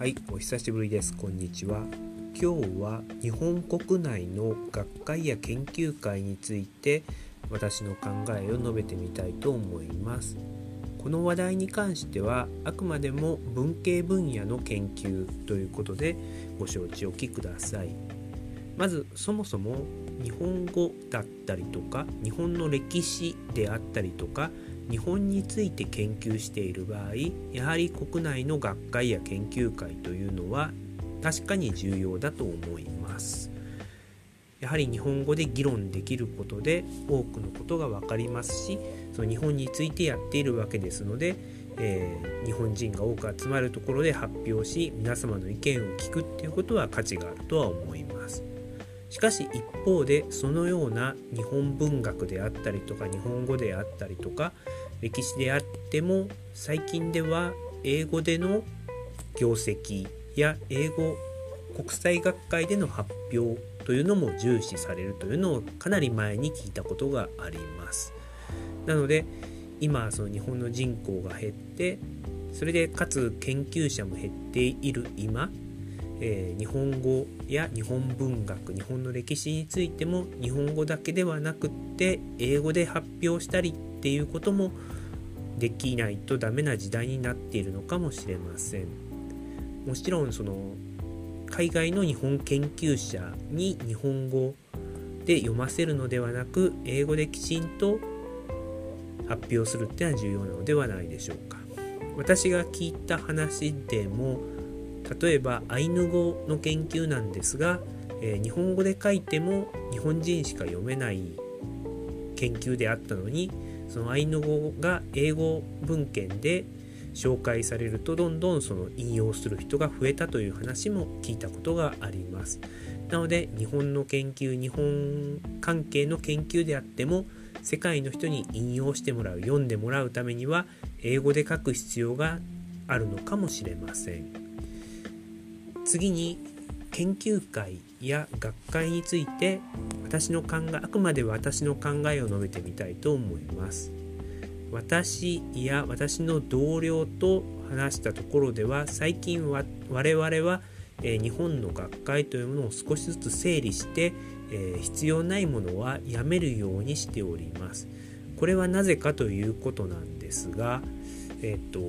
はい、お久しぶりです。こんにちは。今日は日本国内の学会や研究会について私の考えを述べてみたいと思います。この話題に関してはあくまでも文系分野の研究ということでご承知おきください。まずそもそも日本語だったりとか日本の歴史であったりとか日本について研究している場合やはり国内の学会や研究会というのは確かに重要だと思います。やはり日本語で議論できることで多くのことが分かりますしその日本についてやっているわけですので、えー、日本人が多く集まるところで発表し皆様の意見を聞くっていうことは価値があるとは思います。しかし一方でそのような日本文学であったりとか日本語であったりとか歴史であっても最近では英語での業績や英語国際学会での発表というのも重視されるというのをかなり前に聞いたことがあります。なので今その日本の人口が減ってそれでかつ研究者も減っている今えー、日本語や日本文学日本の歴史についても日本語だけではなくって英語で発表したりっていうこともできないとダメな時代になっているのかもしれません。もちろんその海外の日本研究者に日本語で読ませるのではなく英語できちんと発表するっていうのは重要なのではないでしょうか。私が聞いた話でも例えばアイヌ語の研究なんですが、えー、日本語で書いても日本人しか読めない研究であったのにそのアイヌ語が英語文献で紹介されるとどんどんその引用する人が増えたという話も聞いたことがあります。なので日本の研究日本関係の研究であっても世界の人に引用してもらう読んでもらうためには英語で書く必要があるのかもしれません。次に研究会や学会について私の考えあくまで私の考えを述べてみたいと思います。私や私の同僚と話したところでは最近は我々は、え日本の学会というものを少しずつ整理して、え必要ないものはやめるようにしております。これはなぜかということなんですがえっ、と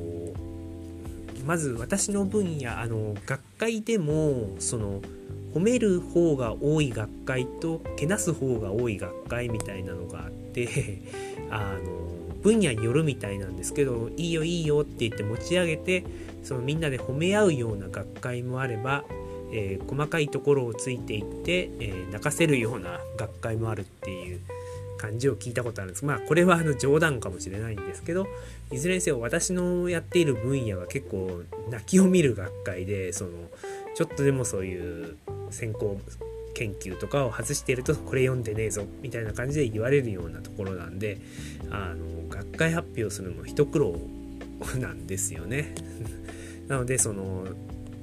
まず私の分野あの学会でもその褒める方が多い学会とけなす方が多い学会みたいなのがあって あの分野によるみたいなんですけどいいよいいよって言って持ち上げてそのみんなで褒め合うような学会もあれば、えー、細かいところをついていって、えー、泣かせるような学会もあるっていう感じを聞いたことあるんですまあこれはあの冗談かもしれないんですけどいずれにせよ私のやっている分野は結構泣きを見る学会でそのちょっとでもそういう先行研究とかを外しているとこれ読んでねえぞみたいな感じで言われるようなところなんであの学会発表するのも一苦労なんですよね。なのでその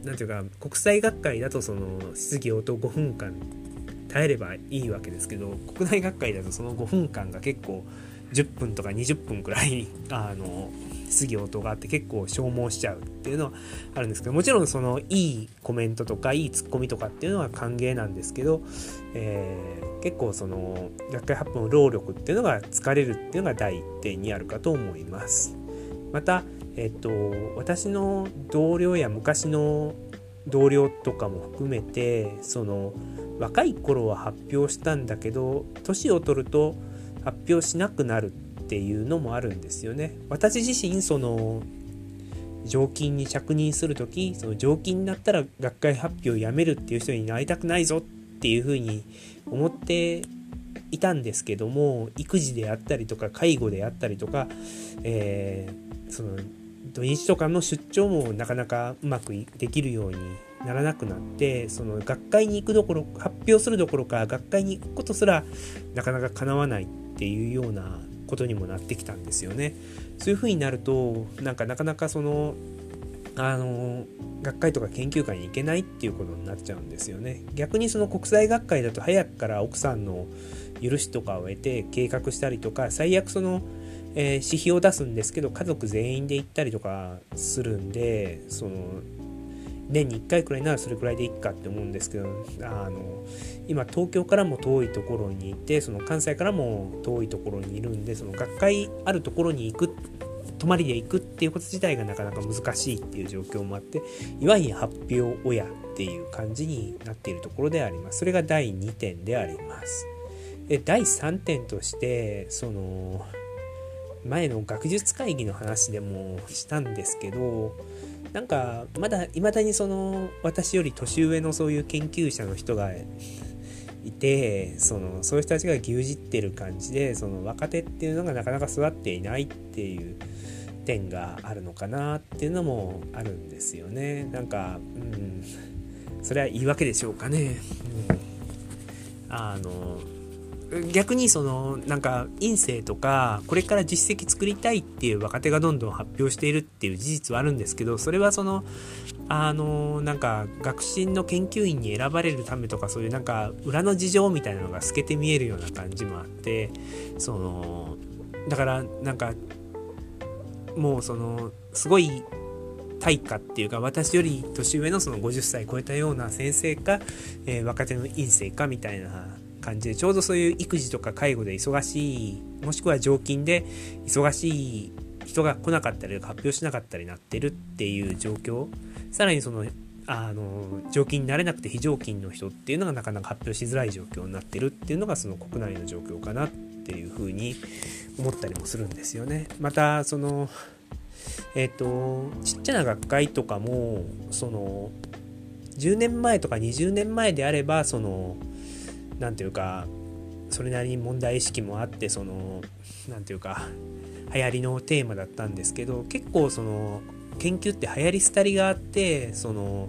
何ていうか国際学会だとその質疑応答5分間耐えればいいわけですけど国内学会だとその5分間が結構10分とか20分くらい あの質疑応答があって結構消耗しちゃうっていうのはあるんですけどもちろんそのいいコメントとかいいツッコミとかっていうのは歓迎なんですけど、えー、結構その学会発表の労力っていうのが疲れるっていうのが第一点にあるかと思います。また、えっと、私の同僚や昔の同僚とかも含めてその若い頃は発表したんだけど年を取ると発表しなくなるっていうのもあるんですよね。私自身その常勤に着任する時その常勤になったら学会発表をやめるっていう人になりたくないぞっていうふうに思っていたんですけども育児であったりとか介護であったりとか、えー、その土日とかの出張もなかなかうまくできるようにならなくなってその学会に行くどころ発表するどころか学会に行くことすらなかなか叶わないっていうようなことにもなってきたんですよね。そういうふうになるとなんかなかなかそのあの学会とか研究会に行けないっていうことになっちゃうんですよね。逆にその国際学会だと早くから奥さんの許しとかを得て計画したりとか最悪その、えー、指標を出すんですけど家族全員で行ったりとかするんでその年に1回くらいならそれくらいでいいかって思うんですけどあの今東京からも遠いところにいてその関西からも遠いところにいるんでその学会あるところに行く泊まりで行くっていうこと自体がなかなか難しいっていう状況もあっていわゆる発表親っていう感じになっているところであります。それが第2点であります。で第3点としてその前の学術会議の話でもしたんですけどなんかまだいまだにその私より年上のそういう研究者の人がいてそのそういう人たちが牛耳ってる感じでその若手っていうのがなかなか育っていないっていう点があるのかなっていうのもあるんですよね。なんかうん。それはいいわけでしょうかね、うん、あの逆にそのなんか院生とかこれから実績作りたいっていう若手がどんどん発表しているっていう事実はあるんですけどそれはそのあのなんか学進の研究員に選ばれるためとかそういうなんか裏の事情みたいなのが透けて見えるような感じもあってそのだからなんかもうそのすごい対価っていうか私より年上のその50歳超えたような先生か、えー、若手の院生かみたいな感じでちょうどそういう育児とか介護で忙しいもしくは常勤で忙しい人が来なかったり発表しなかったりなってるっていう状況さらにそのあの常勤になれなくて非常勤の人っていうのがなかなか発表しづらい状況になってるっていうのがその国内の状況かなっていうふうに思ったりもするんですよね。またそのえっ、ー、とちっちゃな学会とかもその10年前とか20年前であればその何ていうかそれなりに問題意識もあってその何ていうか流行りのテーマだったんですけど結構その研究って流行り廃りがあってその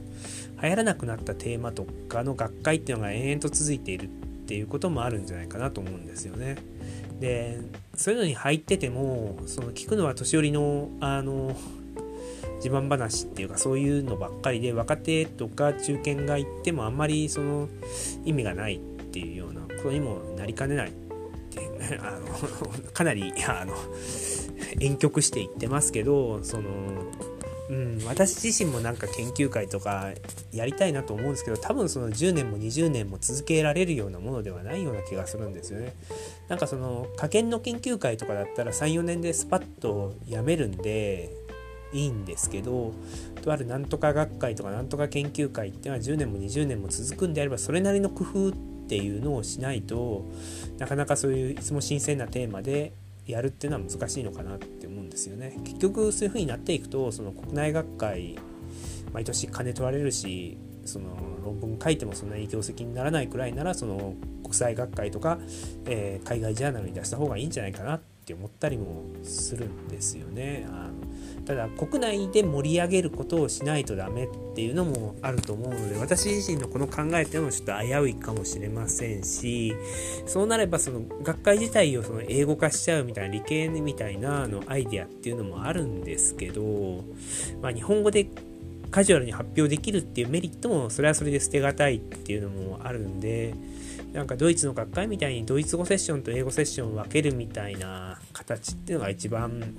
流行らなくなったテーマとかの学会っていうのが延々と続いているっていうこともあるんじゃないかなと思うんですよね。でそういうのに入っててもその聞くのは年寄りのあの自慢話っていうかそういうのばっかりで若手とか中堅が行ってもあんまりその意味がないっっていうようなことにもなりかねないっていうね あの かなりあの婉曲して言ってますけどそのうん、私自身もなんか研究会とかやりたいなと思うんですけど多分その10年も20年も続けられるようなものではないような気がするんですよね。なんかその科研の研究会とかだったら34年でスパッとやめるんでいいんですけどとあるなんとか学会とかなんとか研究会っていうのは10年も20年も続くんであればそれなりの工夫っていうのをしないとなかなかそういういつも新鮮なテーマでやるっていうのは難しいのかなって思うんですよね。結局そういう風になっていくとその国内学会毎年金取られるしその論文書いてもそんなに業績にならないくらいならその国際学会とか、えー、海外ジャーナルに出した方がいいんじゃないかなっって思ったりもするんですよね。あのただ国内で盛り上げることをしないとダメっていうのもあると思うので私自身のこの考えっていうのもちょっと危ういかもしれませんしそうなればその学会自体をその英語化しちゃうみたいな理系みたいなのアイデアっていうのもあるんですけど、まあ、日本語でカジュアルに発表できるっていうメリットもそれはそれで捨てがたいっていうのもあるんでなんかドイツの学会みたいにドイツ語セッションと英語セッションを分けるみたいな形っていうのが一番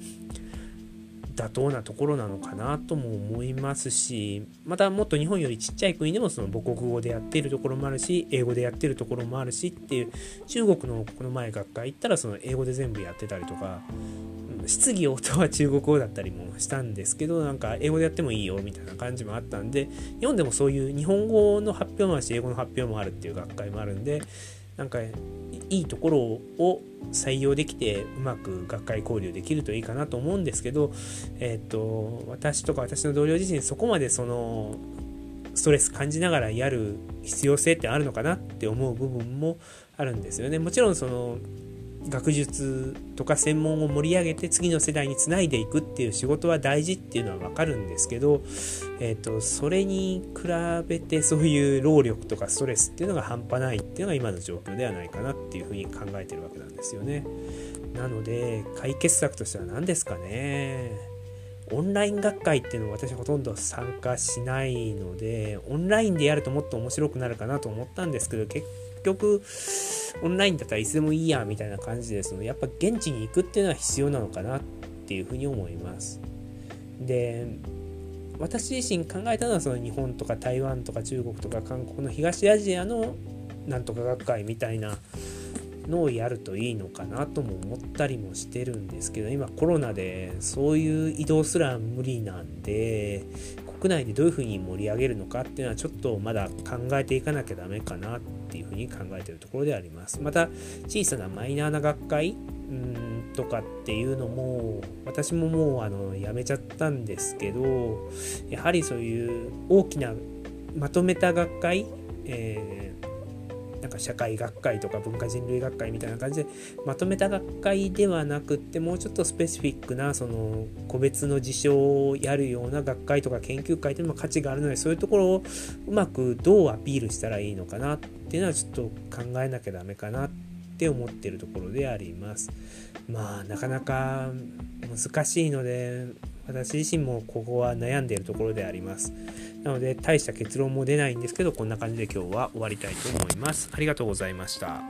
妥当なところなのかなとも思いますしまたもっと日本よりちっちゃい国でもその母国語でやってるところもあるし英語でやってるところもあるしっていう中国のこの前学会行ったらその英語で全部やってたりとか質疑応答は中国語だったりもしたんですけどなんか英語でやってもいいよみたいな感じもあったんで日本でもそういう日本語の発表もあるし英語の発表もあるっていう学会もあるんでなんかいいところを採用できてうまく学会交流できるといいかなと思うんですけど、えっ、と私とか私の同僚自身そこまでそのストレス感じながらやる必要性ってあるのかなって思う部分もあるんですよね。もちろんその学術とか専門を盛り上げて次の世代につないでいくっていう仕事は大事っていうのは分かるんですけど、えーと、それに比べてそういう労力とかストレスっていうのが半端ないっていうのが今の状況ではないかなっていうふうに考えてるわけなんですよね。なので解決策としては何ですかね。オンライン学会っていうのは私ほとんど参加しないのでオンラインでやるともっと面白くなるかなと思ったんですけど結局オンラインだったらいつでもいいやみたいな感じですのやっぱ現地に行くっていうのは必要なのかなっていうふうに思います。で私自身考えたのはその日本とか台湾とか中国とか韓国の東アジアのなんとか学会みたいなのをやるといいのかなとも思ったりもしてるんですけど今コロナでそういう移動すら無理なんで国内でどういうふうに盛り上げるのかっていうのはちょっとまだ考えていかなきゃダメかなっていうふうに考えてるところであります。また小さなマイナーな学会うんとかっていうのも私ももうあのやめちゃったんですけどやはりそういう大きなまとめた学会、えーなんか社会学会とか文化人類学会みたいな感じでまとめた学会ではなくってもうちょっとスペシフィックなその個別の事象をやるような学会とか研究会というのも価値があるのでそういうところをうまくどうアピールしたらいいのかなっていうのはちょっと考えなきゃダメかなって思ってるところであります。まあなかなか難しいので私自身もここは悩んでいるところであります。なので大した結論も出ないんですけどこんな感じで今日は終わりたいと思います。ありがとうございました。